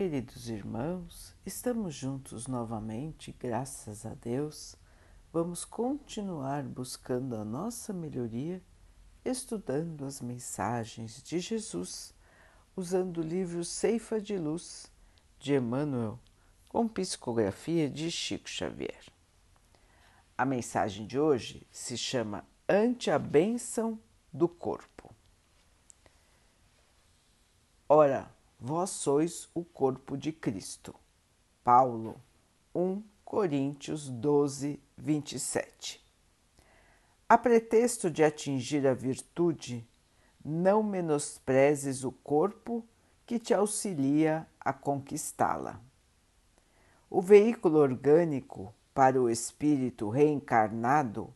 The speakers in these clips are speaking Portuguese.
queridos irmãos, estamos juntos novamente, graças a Deus. Vamos continuar buscando a nossa melhoria, estudando as mensagens de Jesus, usando o livro Ceifa de Luz de Emmanuel, com psicografia de Chico Xavier. A mensagem de hoje se chama Ante a Bênção do Corpo. Ora, Vós sois o corpo de Cristo. Paulo 1 Coríntios 12, 27. A pretexto de atingir a virtude, não menosprezes o corpo que te auxilia a conquistá-la. O veículo orgânico para o espírito reencarnado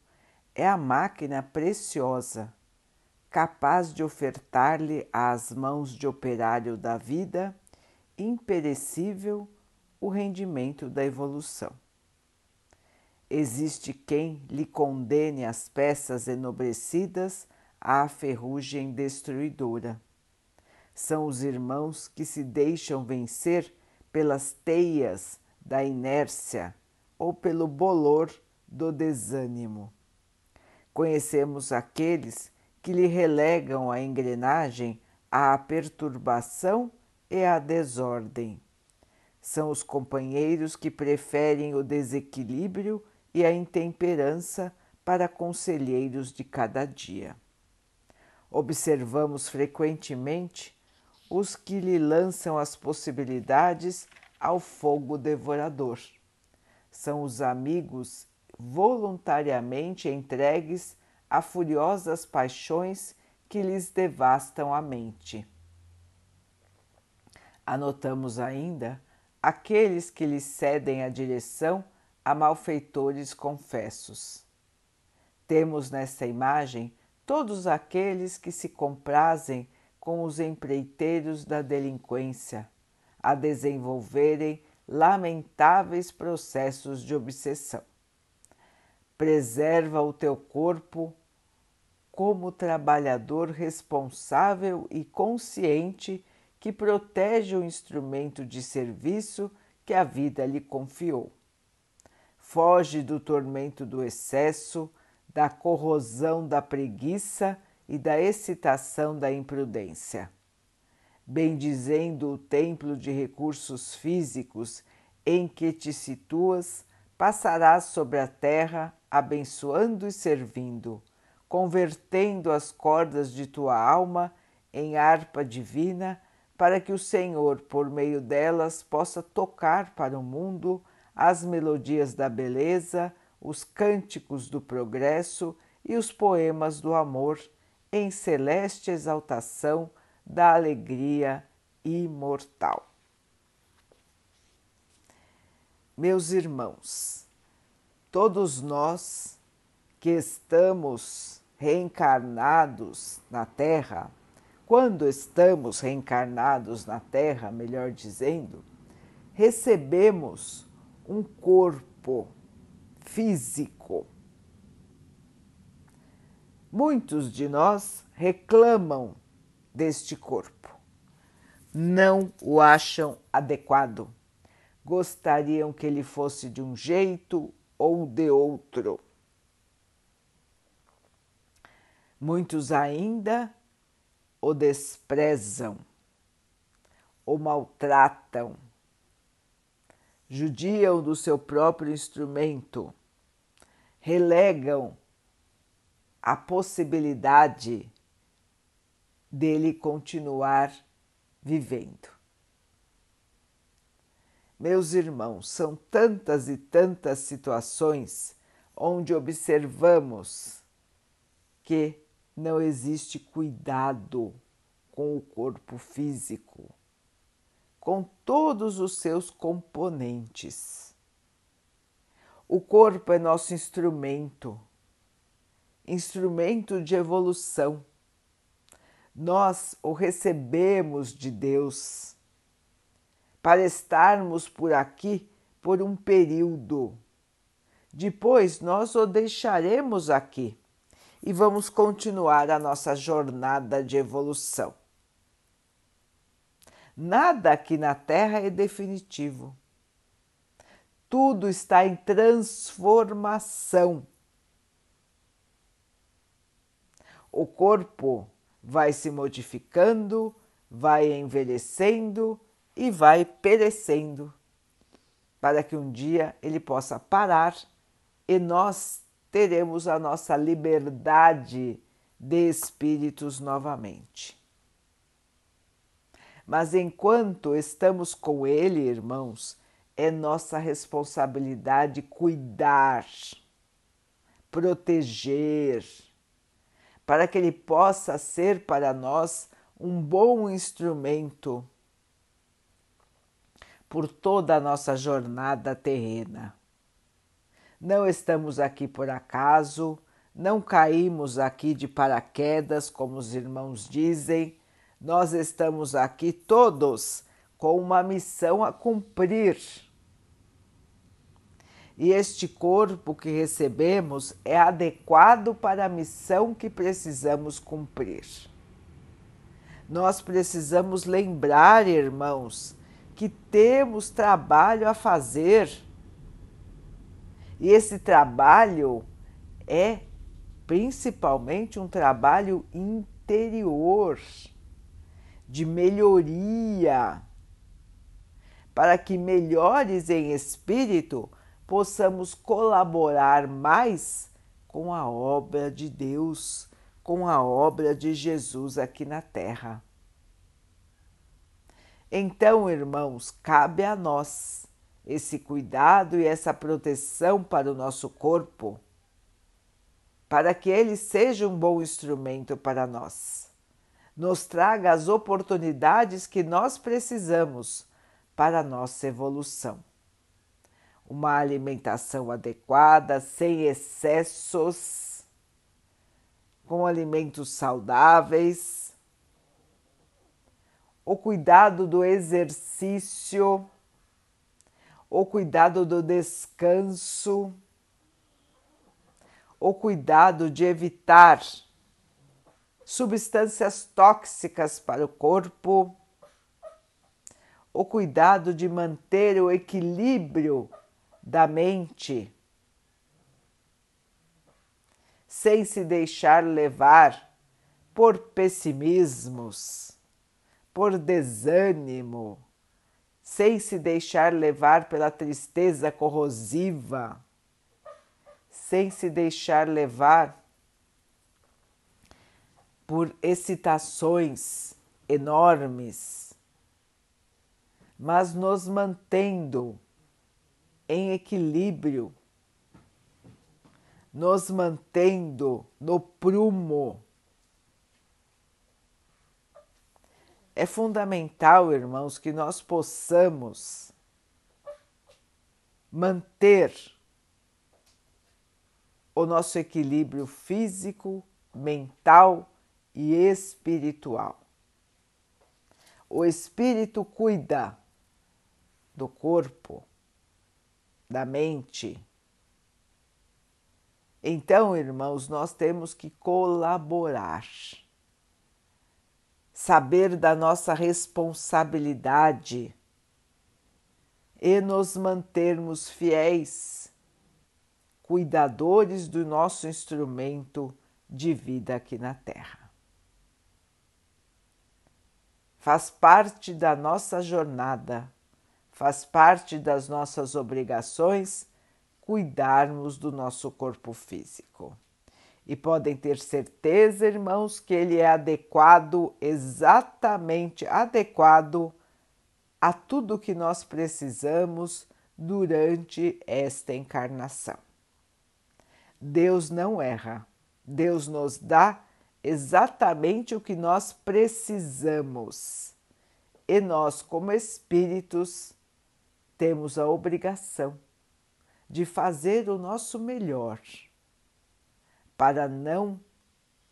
é a máquina preciosa capaz de ofertar-lhe às mãos de operário da vida imperecível o rendimento da evolução. Existe quem lhe condene as peças enobrecidas à ferrugem destruidora. São os irmãos que se deixam vencer pelas teias da inércia ou pelo bolor do desânimo. Conhecemos aqueles que lhe relegam a engrenagem à perturbação e à desordem. São os companheiros que preferem o desequilíbrio e a intemperança para conselheiros de cada dia. Observamos frequentemente os que lhe lançam as possibilidades ao fogo devorador. São os amigos voluntariamente entregues a furiosas paixões que lhes devastam a mente. Anotamos ainda aqueles que lhes cedem a direção a malfeitores confessos. Temos nesta imagem todos aqueles que se comprazem com os empreiteiros da delinquência, a desenvolverem lamentáveis processos de obsessão. Preserva o teu corpo como trabalhador responsável e consciente que protege o instrumento de serviço que a vida lhe confiou. Foge do tormento do excesso, da corrosão da preguiça e da excitação da imprudência. Bendizendo o templo de recursos físicos em que te situas, passarás sobre a terra abençoando e servindo convertendo as cordas de tua alma em harpa divina, para que o Senhor, por meio delas, possa tocar para o mundo as melodias da beleza, os cânticos do progresso e os poemas do amor, em celeste exaltação da alegria imortal. Meus irmãos, todos nós que estamos reencarnados na Terra, quando estamos reencarnados na Terra, melhor dizendo, recebemos um corpo físico. Muitos de nós reclamam deste corpo, não o acham adequado, gostariam que ele fosse de um jeito ou de outro. Muitos ainda o desprezam, o maltratam, judiam do seu próprio instrumento, relegam a possibilidade dele continuar vivendo. Meus irmãos, são tantas e tantas situações onde observamos que não existe cuidado com o corpo físico, com todos os seus componentes. O corpo é nosso instrumento, instrumento de evolução. Nós o recebemos de Deus para estarmos por aqui por um período. Depois nós o deixaremos aqui e vamos continuar a nossa jornada de evolução. Nada aqui na Terra é definitivo. Tudo está em transformação. O corpo vai se modificando, vai envelhecendo e vai perecendo, para que um dia ele possa parar e nós teremos a nossa liberdade de espíritos novamente. Mas enquanto estamos com Ele, irmãos, é nossa responsabilidade cuidar, proteger, para que Ele possa ser para nós um bom instrumento por toda a nossa jornada terrena. Não estamos aqui por acaso, não caímos aqui de paraquedas, como os irmãos dizem, nós estamos aqui todos com uma missão a cumprir. E este corpo que recebemos é adequado para a missão que precisamos cumprir. Nós precisamos lembrar, irmãos, que temos trabalho a fazer. E esse trabalho é principalmente um trabalho interior, de melhoria, para que melhores em espírito possamos colaborar mais com a obra de Deus, com a obra de Jesus aqui na Terra. Então, irmãos, cabe a nós esse cuidado e essa proteção para o nosso corpo para que ele seja um bom instrumento para nós. Nos traga as oportunidades que nós precisamos para a nossa evolução. Uma alimentação adequada, sem excessos, com alimentos saudáveis, o cuidado do exercício, o cuidado do descanso. O cuidado de evitar substâncias tóxicas para o corpo, o cuidado de manter o equilíbrio da mente, sem se deixar levar por pessimismos, por desânimo, sem se deixar levar pela tristeza corrosiva. Sem se deixar levar por excitações enormes, mas nos mantendo em equilíbrio, nos mantendo no prumo. É fundamental, irmãos, que nós possamos manter o nosso equilíbrio físico, mental e espiritual. O espírito cuida do corpo, da mente. Então, irmãos, nós temos que colaborar, saber da nossa responsabilidade e nos mantermos fiéis cuidadores do nosso instrumento de vida aqui na Terra. Faz parte da nossa jornada, faz parte das nossas obrigações cuidarmos do nosso corpo físico. E podem ter certeza, irmãos, que ele é adequado, exatamente adequado a tudo que nós precisamos durante esta encarnação. Deus não erra. Deus nos dá exatamente o que nós precisamos. E nós, como espíritos, temos a obrigação de fazer o nosso melhor para não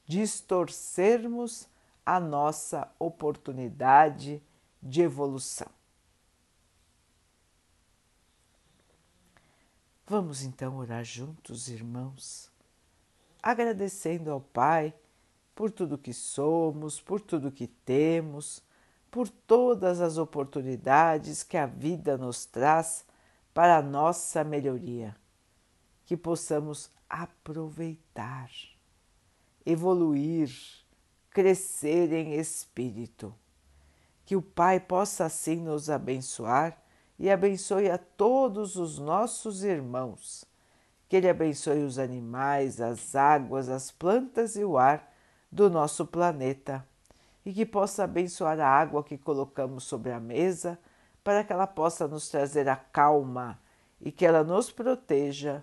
distorcermos a nossa oportunidade de evolução. Vamos então orar juntos, irmãos, agradecendo ao Pai por tudo que somos, por tudo que temos, por todas as oportunidades que a vida nos traz para a nossa melhoria, que possamos aproveitar, evoluir, crescer em espírito. Que o Pai possa assim nos abençoar e abençoe a todos os nossos irmãos. Que Ele abençoe os animais, as águas, as plantas e o ar do nosso planeta e que possa abençoar a água que colocamos sobre a mesa para que ela possa nos trazer a calma e que ela nos proteja